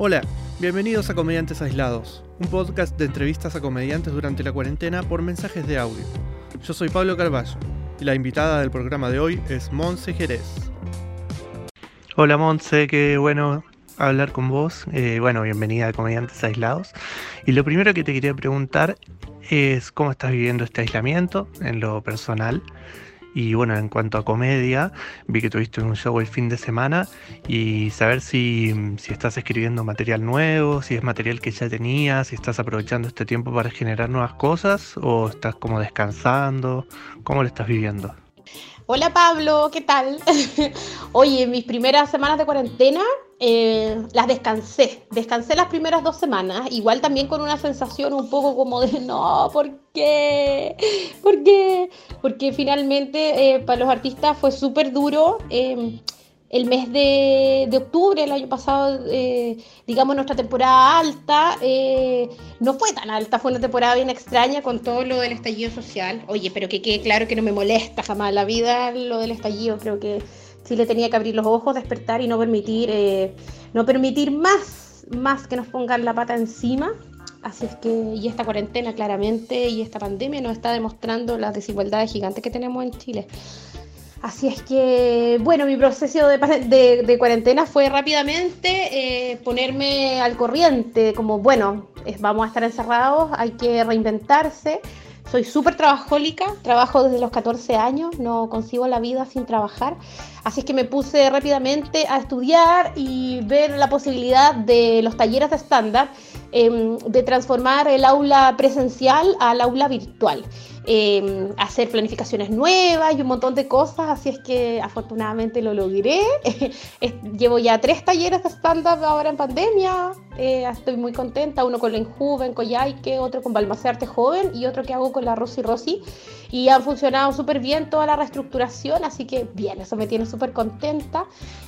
Hola, bienvenidos a Comediantes Aislados, un podcast de entrevistas a comediantes durante la cuarentena por mensajes de audio. Yo soy Pablo Carballo y la invitada del programa de hoy es Monse Jerez. Hola Monse, qué bueno hablar con vos. Eh, bueno, bienvenida a Comediantes Aislados. Y lo primero que te quería preguntar es cómo estás viviendo este aislamiento en lo personal. Y bueno, en cuanto a comedia, vi que tuviste un show el fin de semana y saber si, si, estás escribiendo material nuevo, si es material que ya tenías, si estás aprovechando este tiempo para generar nuevas cosas o estás como descansando, ¿cómo lo estás viviendo? Hola Pablo, ¿qué tal? Oye, mis primeras semanas de cuarentena eh, las descansé. Descansé las primeras dos semanas, igual también con una sensación un poco como de no, ¿por qué? ¿Por qué? Porque finalmente eh, para los artistas fue súper duro. Eh, el mes de, octubre, el año pasado, eh, digamos, nuestra temporada alta, eh, no fue tan alta, fue una temporada bien extraña con todo lo del estallido social. Oye, pero que quede claro que no me molesta jamás la vida lo del estallido, creo que Chile tenía que abrir los ojos, despertar y no permitir, eh, no permitir más, más que nos pongan la pata encima. Así es que, y esta cuarentena claramente, y esta pandemia nos está demostrando las desigualdades gigantes que tenemos en Chile. Así es que, bueno, mi proceso de, cuarentena fue rápidamente eh, ponerme al corriente, como, bueno, vamos a estar encerrados, hay que reinventarse. Soy súper trabajólica, trabajo desde los 14 años, no consigo la vida sin trabajar. Así es que me puse rápidamente a estudiar y ver la posibilidad de los talleres de estándar, em, de transformar el aula presencial al aula virtual. Em, hacer planificaciones nuevas y un montón de cosas, así es que afortunadamente lo logré. Llevo ya tres talleres de stand-up ahora en pandemia, eh, estoy muy contenta, uno con la Injuven, con Yaike, otro con Balmacerte Joven y otro que hago con la Rosy Rosy. Y han funcionado súper bien toda la reestructuración, así que bien, eso me tiene súper contenta.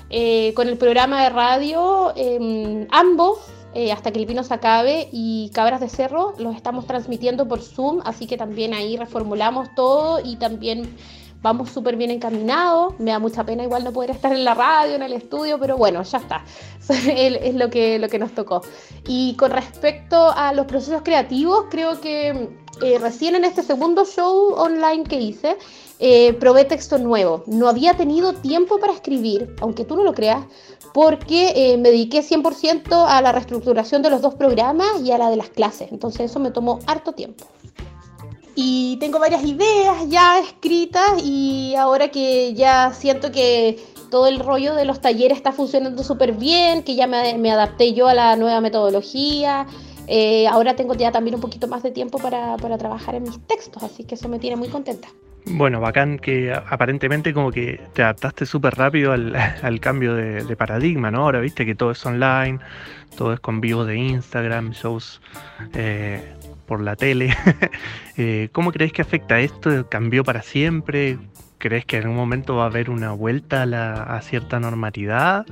Eh, con el programa de radio, em, ambos eh, hasta que el vino se acabe y Cabras de Cerro los estamos transmitiendo por Zoom, así que también ahí reformulamos todo y también vamos súper bien encaminados. Me da mucha pena igual no poder estar en la radio, en el estudio, pero bueno, ya está. es lo que, lo que nos tocó. Y con respecto a los procesos creativos, creo que eh, recién en este segundo show online que hice, eh, probé texto nuevo. No había tenido tiempo para escribir, aunque tú no lo creas, porque eh, me dediqué 100% a la reestructuración de los dos programas y a la de las clases. Entonces eso me tomó harto tiempo. Y tengo varias ideas ya escritas y ahora que ya siento que todo el rollo de los talleres está funcionando súper bien, que ya me, adapté yo a la nueva metodología, eh, ahora tengo ya también un poquito más de tiempo para, trabajar en mis textos, así que eso me tiene muy contenta. Bueno, bacán que aparentemente como que te adaptaste súper rápido al, cambio de, paradigma, ¿no? Ahora viste que todo es online, todo es con vivo de Instagram, shows eh, por la tele. Eh, ¿Cómo crees que afecta esto? ¿Cambió para siempre? ¿Crees que en algún momento va a haber una vuelta a, cierta normalidad?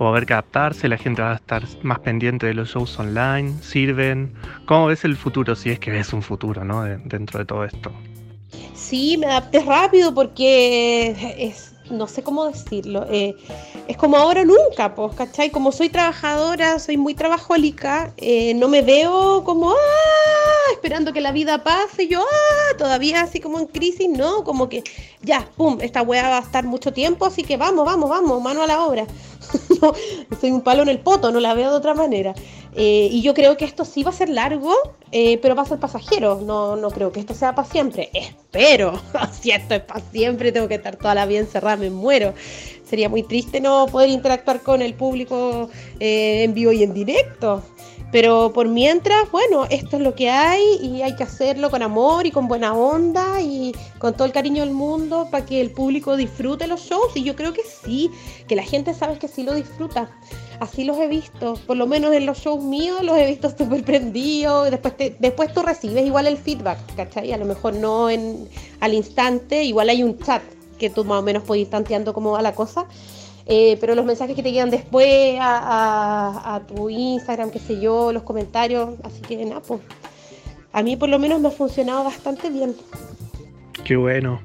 ¿O va a haber que adaptarse? ¿La gente va a estar más pendiente de los shows online? ¿Sirven? ¿Cómo ves el futuro? Si es que ves un futuro, ¿no? dentro de todo esto. Sí, me adapté rápido porque es, no sé cómo decirlo, eh, es como ahora nunca, pues, ¿cachai? Como soy trabajadora, soy muy trabajólica, eh, no me veo como, ¡ah! esperando que la vida pase, yo, ¡ah! todavía así como en crisis, no, como que ya, pum, esta weá va a estar mucho tiempo, así que vamos, vamos, vamos, mano a la obra. Soy un palo en el poto, no la veo de otra manera. Eh, y yo creo que esto sí va a ser largo, eh, pero va a ser pasajero. No, no creo que esto sea para siempre. Espero. si esto es para siempre, tengo que estar toda la vida encerrada, me muero. Sería muy triste no poder interactuar con el público eh, en vivo y en directo. Pero por mientras, bueno, esto es lo que hay y hay que hacerlo con amor y con buena onda y con todo el cariño del mundo para que el público disfrute los shows. Y yo creo que sí, que la gente sabe que sí lo disfruta. Así los he visto, por lo menos en los shows míos los he visto súper prendidos. Después, después tú recibes igual el feedback, ¿cachai? A lo mejor no en, al instante, igual hay un chat que tú más o menos puedes ir tanteando cómo va la cosa. Eh, pero los mensajes que te llegan después a, tu Instagram, qué sé yo, los comentarios, así que nada, pues a mí por lo menos me ha funcionado bastante bien. Qué bueno.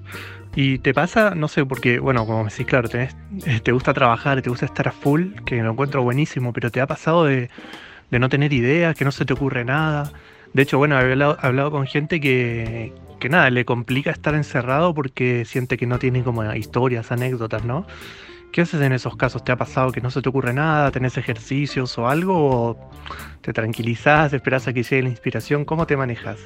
Y te pasa, no sé, porque, bueno, como me decís, claro, tenés, eh, te gusta trabajar, te gusta estar a full, que lo encuentro buenísimo, pero te ha pasado de, de no tener ideas, que no se te ocurre nada. De hecho, bueno, he hablado, hablado con gente que, que nada, le complica estar encerrado porque siente que no tiene como historias, anécdotas, ¿no? ¿Qué haces en esos casos? ¿Te ha pasado que no se te ocurre nada? ¿Tenés ejercicios o algo? ¿O te tranquilizás, esperás a que llegue la inspiración? ¿Cómo te manejas?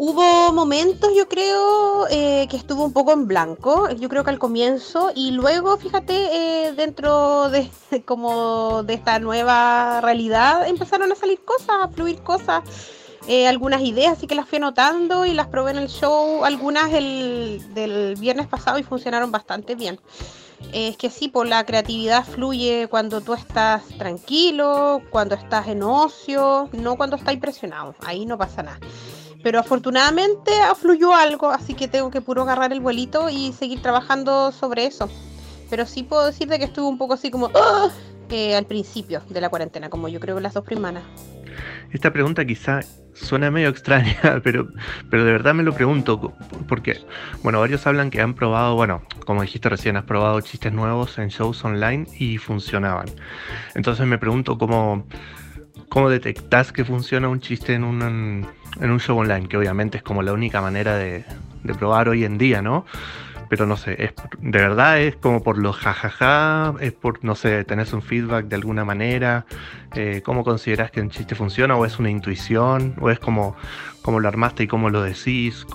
Hubo momentos, yo creo, eh, que estuvo un poco en blanco, yo creo que al comienzo, y luego, fíjate, eh, dentro de como de esta nueva realidad empezaron a salir cosas, a fluir cosas, eh, algunas ideas, así que las fui anotando y las probé en el show, algunas el, del viernes pasado y funcionaron bastante bien. Es que sí, por la creatividad fluye cuando tú estás tranquilo, cuando estás en ocio, no cuando estás impresionado, ahí no pasa nada. Pero afortunadamente fluyó algo, así que tengo que puro agarrar el vuelito y seguir trabajando sobre eso. Pero sí puedo decirte que estuve un poco así como ¡ah! eh, al principio de la cuarentena, como yo creo que las dos primanas. Esta pregunta quizá suena medio extraña, pero, pero de verdad me lo pregunto, porque, bueno, varios hablan que han probado, bueno, como dijiste recién, has probado chistes nuevos en shows online y funcionaban. Entonces me pregunto cómo, cómo detectás que funciona un chiste en un, en un show online, que obviamente es como la única manera de, probar hoy en día, ¿no? Pero no sé, es, de verdad es como por los jajaja, es por, no sé, tenés un feedback de alguna manera, eh, cómo considerás que un chiste funciona, o es una intuición, o es como, como lo armaste y cómo lo decís,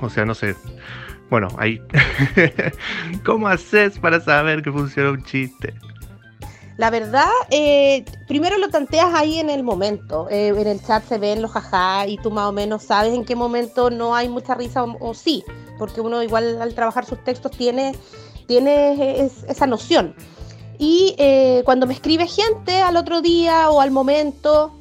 o sea, no sé. Bueno, ahí, ¿cómo haces para saber que funciona un chiste? La verdad, eh, primero lo tanteas ahí en el momento. Eh, en el chat se ven los jajá y tú más o menos sabes en qué momento no hay mucha risa o, sí, porque uno igual al trabajar sus textos tiene, tiene esa noción. Y eh, cuando me escribe gente al otro día o al momento,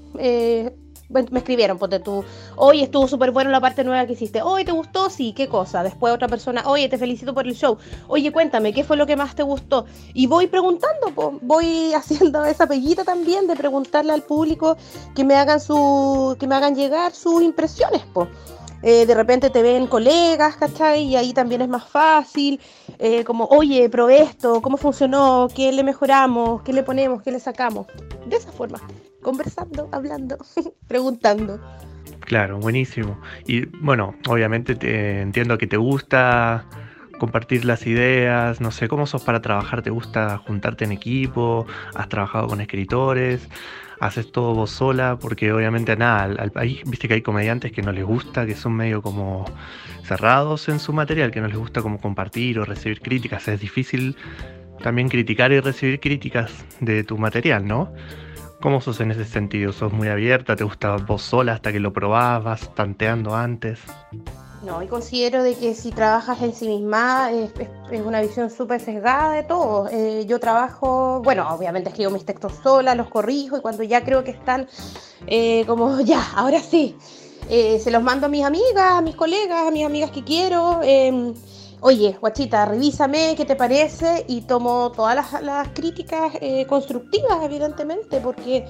me escribieron, ponte tú, oye, estuvo súper bueno la parte nueva que hiciste, oye, ¿te gustó? Sí, ¿qué cosa? Después otra persona, oye, te felicito por el show, oye, cuéntame, ¿qué fue lo que más te gustó? Y voy preguntando, voy haciendo esa pellita también de preguntarle al público que me hagan su, que me hagan llegar sus impresiones, po. Eh, de repente te ven colegas, ¿cachai? Y ahí también es más fácil, eh, como, oye, probé esto, ¿cómo funcionó? ¿Qué le mejoramos? ¿Qué le ponemos? ¿Qué le sacamos? De esa forma conversando, hablando, preguntando. Claro, buenísimo. Y bueno, obviamente te, entiendo que te gusta compartir las ideas, no sé, ¿cómo sos para trabajar? ¿Te gusta juntarte en equipo? ¿Has trabajado con escritores? ¿Haces todo vos sola? Porque obviamente nada, al, país, viste que hay comediantes que no les gusta, que son medio como cerrados en su material, que no les gusta como compartir o recibir críticas. Es difícil también criticar y recibir críticas de tu material, ¿no? ¿Cómo sos en ese sentido? ¿Sos muy abierta? ¿Te gusta vos sola hasta que lo probás? ¿Vas tanteando antes? No, y considero de que si trabajas en sí misma es, una visión súper sesgada de todo. Eh, yo trabajo, bueno, obviamente escribo mis textos sola, los corrijo y cuando ya creo que están eh, como ya, ahora sí, eh, se los mando a mis amigas, a mis colegas, a mis amigas que quiero. Oye, guachita, revísame qué te parece y tomo todas las, críticas eh, constructivas, evidentemente, porque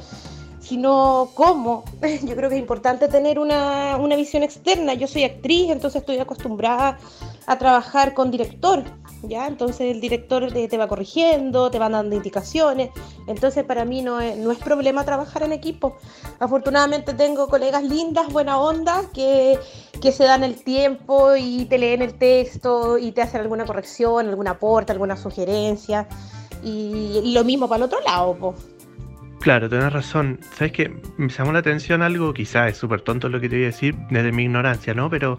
si no, ¿cómo? Yo creo que es importante tener una, una visión externa. Yo soy actriz, entonces estoy acostumbrada a trabajar con director, ¿ya? Entonces el director te, va corrigiendo, te va dando indicaciones, entonces para mí no es, no es problema trabajar en equipo. Afortunadamente tengo colegas lindas, buena onda, que, que se dan el tiempo y te leen el texto y te hacen alguna corrección, algún aporte, alguna sugerencia, y, lo mismo para el otro lado, Claro, tenés razón. Sabes que me llamó la atención algo, quizás es súper tonto lo que te voy a decir desde mi ignorancia, ¿no? Pero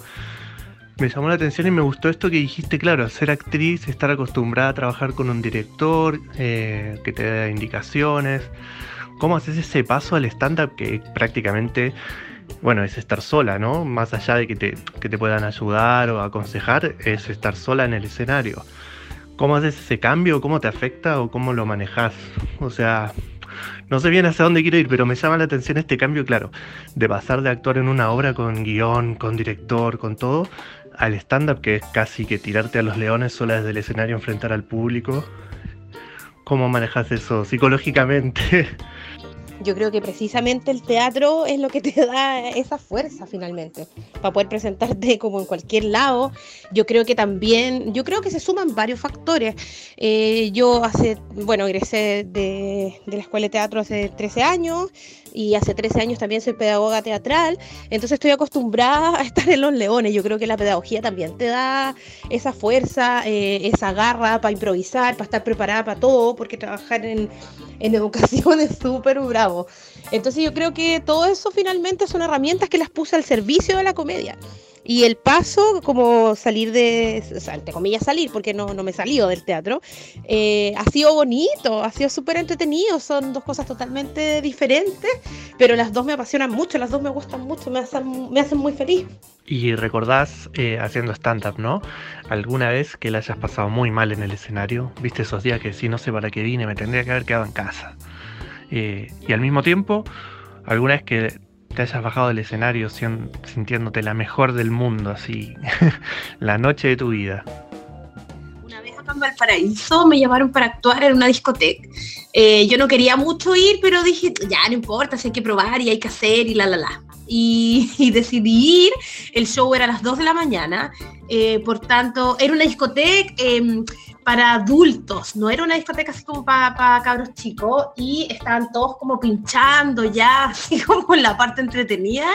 me llamó la atención y me gustó esto que dijiste, claro, ser actriz, estar acostumbrada a trabajar con un director eh, que te da indicaciones. ¿Cómo haces ese paso al stand-up que prácticamente, bueno, es estar sola, ¿no? Más allá de que te, que te puedan ayudar o aconsejar, es estar sola en el escenario. ¿Cómo haces ese cambio? ¿Cómo te afecta o cómo lo manejas? O sea, no sé bien hacia dónde quiero ir, pero me llama la atención este cambio, claro, de pasar de actuar en una obra con guion, con director, con todo, al stand-up, que es casi que tirarte a los leones sola desde el escenario, enfrentar al público. ¿Cómo manejas eso psicológicamente? Yo creo que precisamente el teatro es lo que te da esa fuerza finalmente, para poder presentarte como en cualquier lado. Yo creo que también, yo creo que se suman varios factores. Eh, yo hace, bueno, egresé de, la Escuela de Teatro hace 13 años, y hace 13 años también soy pedagoga teatral, entonces estoy acostumbrada a estar en los leones. Yo creo que la pedagogía también te da esa fuerza, eh, esa garra para improvisar, para estar preparada para todo, porque trabajar en, en educación es súper bravo. Entonces yo creo que todo eso finalmente son herramientas que las puse al servicio de la comedia. Y el paso, como salir de, o sea, entre comillas salir, porque no, no me salió del teatro, eh, ha sido bonito, ha sido súper entretenido, son dos cosas totalmente diferentes, pero las dos me apasionan mucho, las dos me gustan mucho, me hacen, me hacen muy feliz. Y recordás eh, haciendo stand-up, ¿no? ¿Alguna vez que la hayas pasado muy mal en el escenario? ¿Viste esos días que si no sé para qué vine, me tendría que haber quedado en casa? Eh, y al mismo tiempo, alguna vez que te hayas bajado del escenario sintiéndote la mejor del mundo, así, la noche de tu vida. Una vez acá en Valparaíso me llamaron para actuar en una discoteca. Eh, yo no quería mucho ir, pero dije, ya no importa, si hay que probar y hay que hacer y la, la, la. Y, decidí ir, el show era a las 2 de la mañana, eh, por tanto, era una discoteca em, para adultos, no era una discoteca así como para, cabros chicos, y estaban todos como pinchando ya, así como en la parte entretenida,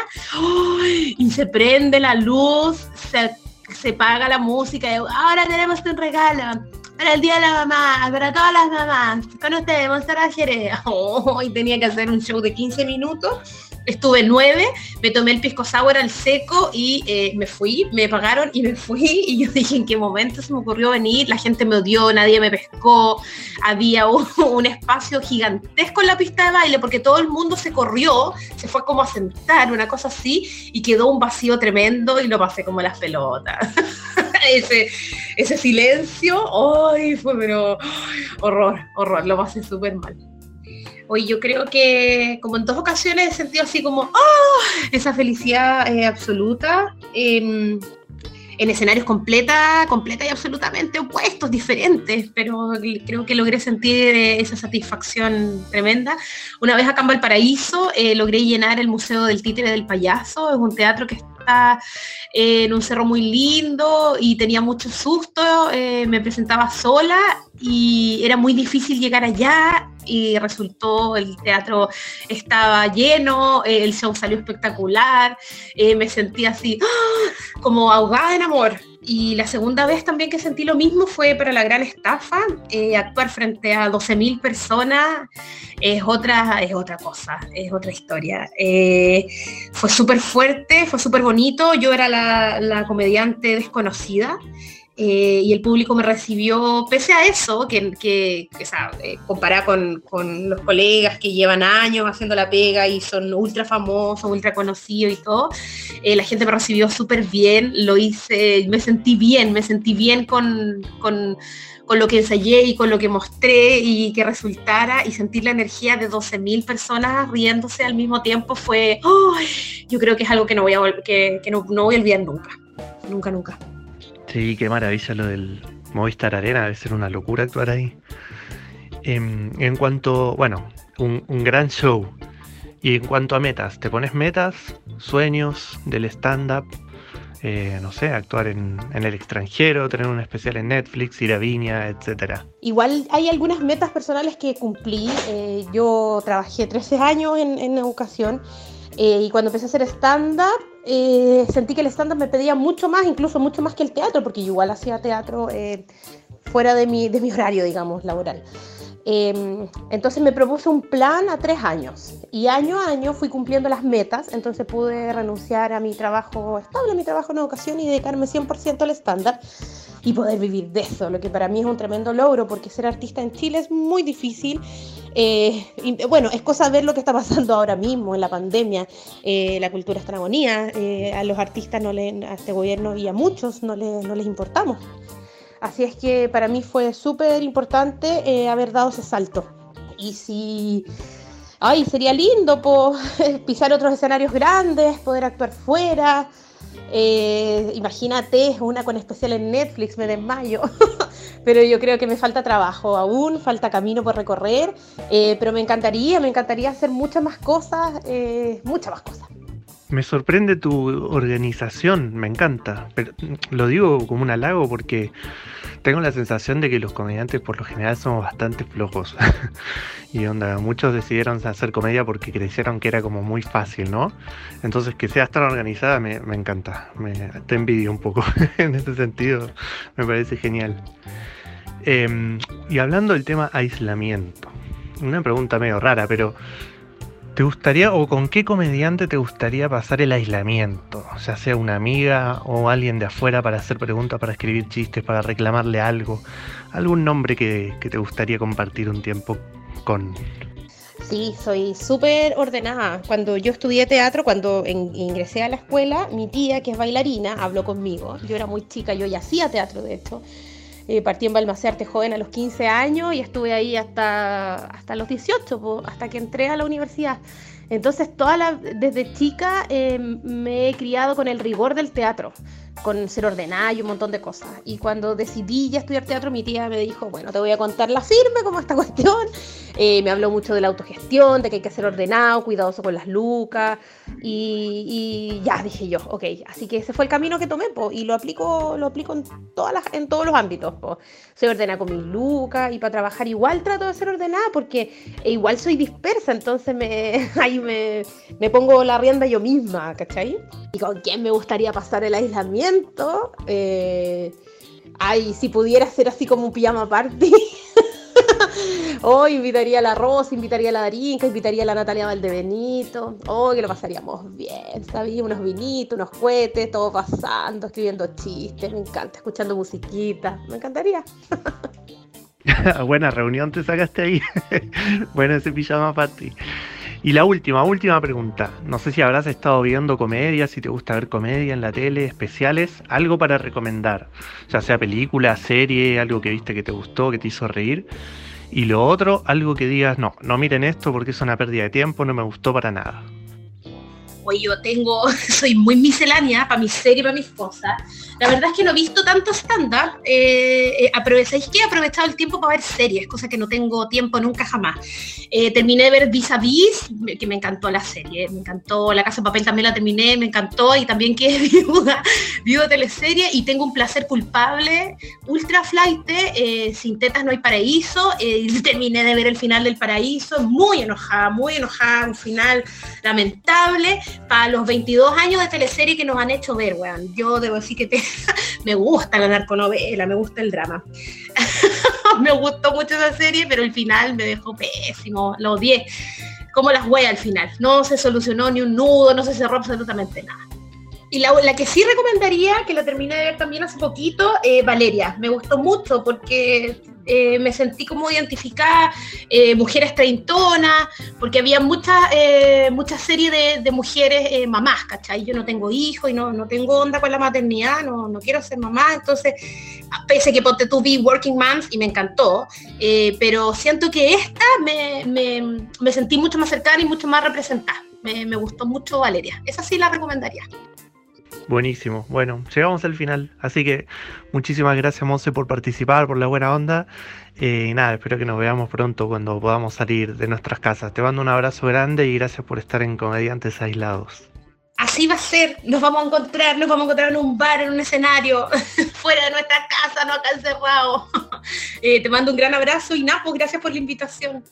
y se prende la luz, se, se paga la música, y ahora tenemos un regalo, para el Día de la Mamá, para todas las mamás, con ustedes, Monserrat Jerez. Oh, y tenía que hacer un show de 15 minutos estuve nueve, me tomé el pisco sour al seco y eh, me fui, me pagaron y me fui y yo dije en qué momento se me ocurrió venir, la gente me odió, nadie me pescó, había un, espacio gigantesco en la pista de baile porque todo el mundo se corrió, se fue como a sentar, una cosa así y quedó un vacío tremendo y lo pasé como las pelotas. ese, ese silencio, ¡ay! fue pero horror, horror, lo pasé súper mal. Hoy yo creo que, como en dos ocasiones, he sentido así como, ¡oh! Esa felicidad eh, absoluta. Em, en escenarios completa, completa y absolutamente opuestos, diferentes, pero creo que logré sentir eh, esa satisfacción tremenda. Una vez acá en Valparaíso eh, logré llenar el Museo del Títere del Payaso, es un teatro que en un cerro muy lindo y tenía mucho susto, me presentaba sola y era muy difícil llegar allá y resultó, el teatro estaba lleno, el show salió espectacular, eh, me sentí así ¡ah! como ahogada en amor. Y la segunda vez también que sentí lo mismo fue para la gran estafa, eh, actuar frente a 12.000 personas es otra, es otra cosa, es otra historia. Eh, fue súper fuerte, fue súper bonito, yo era la, la comediante desconocida. Eh, y el público me recibió, pese a eso, que, que, que eh, con, los colegas que llevan años haciendo la pega y son ultra famosos, ultra conocidos y todo, eh, la gente me recibió súper bien, lo hice, me sentí bien, me sentí bien con, con, con, lo que ensayé y con lo que mostré y que resultara y sentir la energía de 12.000 personas riéndose al mismo tiempo fue, yo creo que es algo que no voy a, que, que no, no voy a olvidar nunca, nunca, nunca. Sí, qué maravilla lo del Movistar Arena, debe ser una locura actuar ahí. Em, en, cuanto, bueno, un, gran show. Y en cuanto a metas, ¿te pones metas, sueños del stand-up? Eh, no sé, actuar en, el extranjero, tener un especial en Netflix, ir a Viña, etcétera. Igual hay algunas metas personales que cumplí. Eh, yo trabajé 13 años en, educación eh, y cuando empecé a hacer stand-up eh, sentí que el stand-up me pedía mucho más, incluso mucho más que el teatro, porque yo igual hacía teatro eh, fuera de mi, de mi horario, digamos, laboral. Em, entonces me propuse un plan a tres años y año a año fui cumpliendo las metas, entonces pude renunciar a mi trabajo estable, a mi trabajo en educación y dedicarme 100% al estándar y poder vivir de eso, lo que para mí es un tremendo logro porque ser artista en Chile es muy difícil eh, bueno, es cosa ver lo que está pasando ahora mismo en la pandemia. Eh, la cultura está en agonía, eh, a los artistas, no le, a este gobierno y a muchos no, no les importamos. Así es que para mí fue súper importante haber dado ese salto. Y si, ay, sería lindo pisar otros escenarios grandes, poder actuar fuera. Eh, imagínate, una con especial en Netflix, me desmayo. pero yo creo que me falta trabajo aún, falta camino por recorrer, eh, pero me encantaría, me encantaría hacer muchas más cosas, eh, muchas más cosas. Me sorprende tu organización, me encanta, pero lo digo como un halago porque tengo la sensación de que los comediantes por lo general somos bastante flojos. y onda, muchos decidieron hacer comedia porque creyeron que era como muy fácil, ¿no? Entonces que seas tan organizada me, encanta, me, te envidio un poco en ese sentido, me parece genial. Em, y hablando del tema aislamiento, una pregunta medio rara, pero ¿Te gustaría o con qué comediante te gustaría pasar el aislamiento? O sea, una amiga o alguien de afuera para hacer preguntas, para escribir chistes, para reclamarle algo. ¿Algún nombre que, te gustaría compartir un tiempo con? Sí, soy súper ordenada. Cuando yo estudié teatro, cuando ingresé a la escuela, mi tía, que es bailarina, habló conmigo. Yo era muy chica, yo ya hacía teatro, de hecho. Eh, partí en Balmacerte joven a los 15 años y estuve ahí hasta, hasta los 18, hasta que entré a la universidad. Entonces, toda la, desde chica eh, me he criado con el rigor del teatro con ser ordenada y un montón de cosas. Y cuando decidí ya estudiar teatro, mi tía me dijo, bueno, te voy a contar la firme como esta cuestión. Eh, me habló mucho de la autogestión, de que hay que ser ordenado, cuidadoso con las lucas. Y, ya dije yo, ok, así que ese fue el camino que tomé y lo aplico, lo aplico en, todas las, en todos los ámbitos. Po. Soy ordenada con mis lucas y para trabajar igual trato de ser ordenada porque igual soy dispersa, entonces me, ahí me, me pongo la rienda yo misma, ¿cachai? ¿Y con quién me gustaría pasar el aislamiento? Eh, ay, si pudiera ser así como un pijama party. oh, invitaría a la Rosa, invitaría a la Darinka, invitaría a la Natalia Valdebenito. Oh, que lo pasaríamos bien, ¿sabes? Unos vinitos, unos cohetes, todo pasando, escribiendo chistes. Me encanta, escuchando musiquita. Me encantaría. Buena reunión te sacaste ahí. bueno, ese pijama party. Y la última, última pregunta. No sé si habrás estado viendo comedia, si te gusta ver comedia en la tele, especiales, algo para recomendar. Ya sea película, serie, algo que viste que te gustó, que te hizo reír. Y lo otro, algo que digas, no, no miren esto porque es una pérdida de tiempo, no me gustó para nada. Hoy yo tengo, soy muy miscelánea para mi serie, para mis cosas. La verdad es que no he visto tanto stand-up. Eh, eh que he aprovechado el tiempo para ver series, cosa que no tengo tiempo nunca jamás. Eh, terminé de ver Vis a Vis, que me encantó la serie. Me encantó La Casa de Papel, también la terminé, me encantó. Y también que viuda, viuda teleserie. Y tengo un placer culpable, ultra flight, eh, Sin tetas no hay paraíso. terminé de ver el final del paraíso, muy enojada, muy enojada. Un final lamentable para los 22 años de teleserie que nos han hecho ver, weón. Yo debo decir que te me gusta la narconovela, me gusta el drama. me gustó mucho esa serie, pero el final me dejó pésimo, lo odié. Como las huellas al final. No se solucionó ni un nudo, no se cerró absolutamente nada. Y la, que sí recomendaría, que la terminé de ver también hace poquito, eh, Valeria. Me gustó mucho porque eh, me sentí como identificada, eh, mujeres treintonas, porque había muchas eh, mucha series de, mujeres mamás, ¿cachai? Yo no tengo hijos y no, no tengo onda con la maternidad, no, no quiero ser mamá, entonces, pese que ponte tú vi Working Moms y me encantó, pero siento que esta me, me, me, sentí mucho más cercana y mucho más representada. Me gustó mucho Valeria. Esa sí la recomendaría. Buenísimo. Bueno, llegamos al final. Así que muchísimas gracias, Monse, por participar, por la buena onda. Eh, y nada, espero que nos veamos pronto cuando podamos salir de nuestras casas. Te mando un abrazo grande y gracias por estar en Comediantes Aislados. Así va a ser, nos vamos a encontrar, nos vamos a encontrar en un bar, en un escenario, fuera de nuestra casa, no acá encerrado. Eh, te mando un gran abrazo y Napo, pues, gracias por la invitación.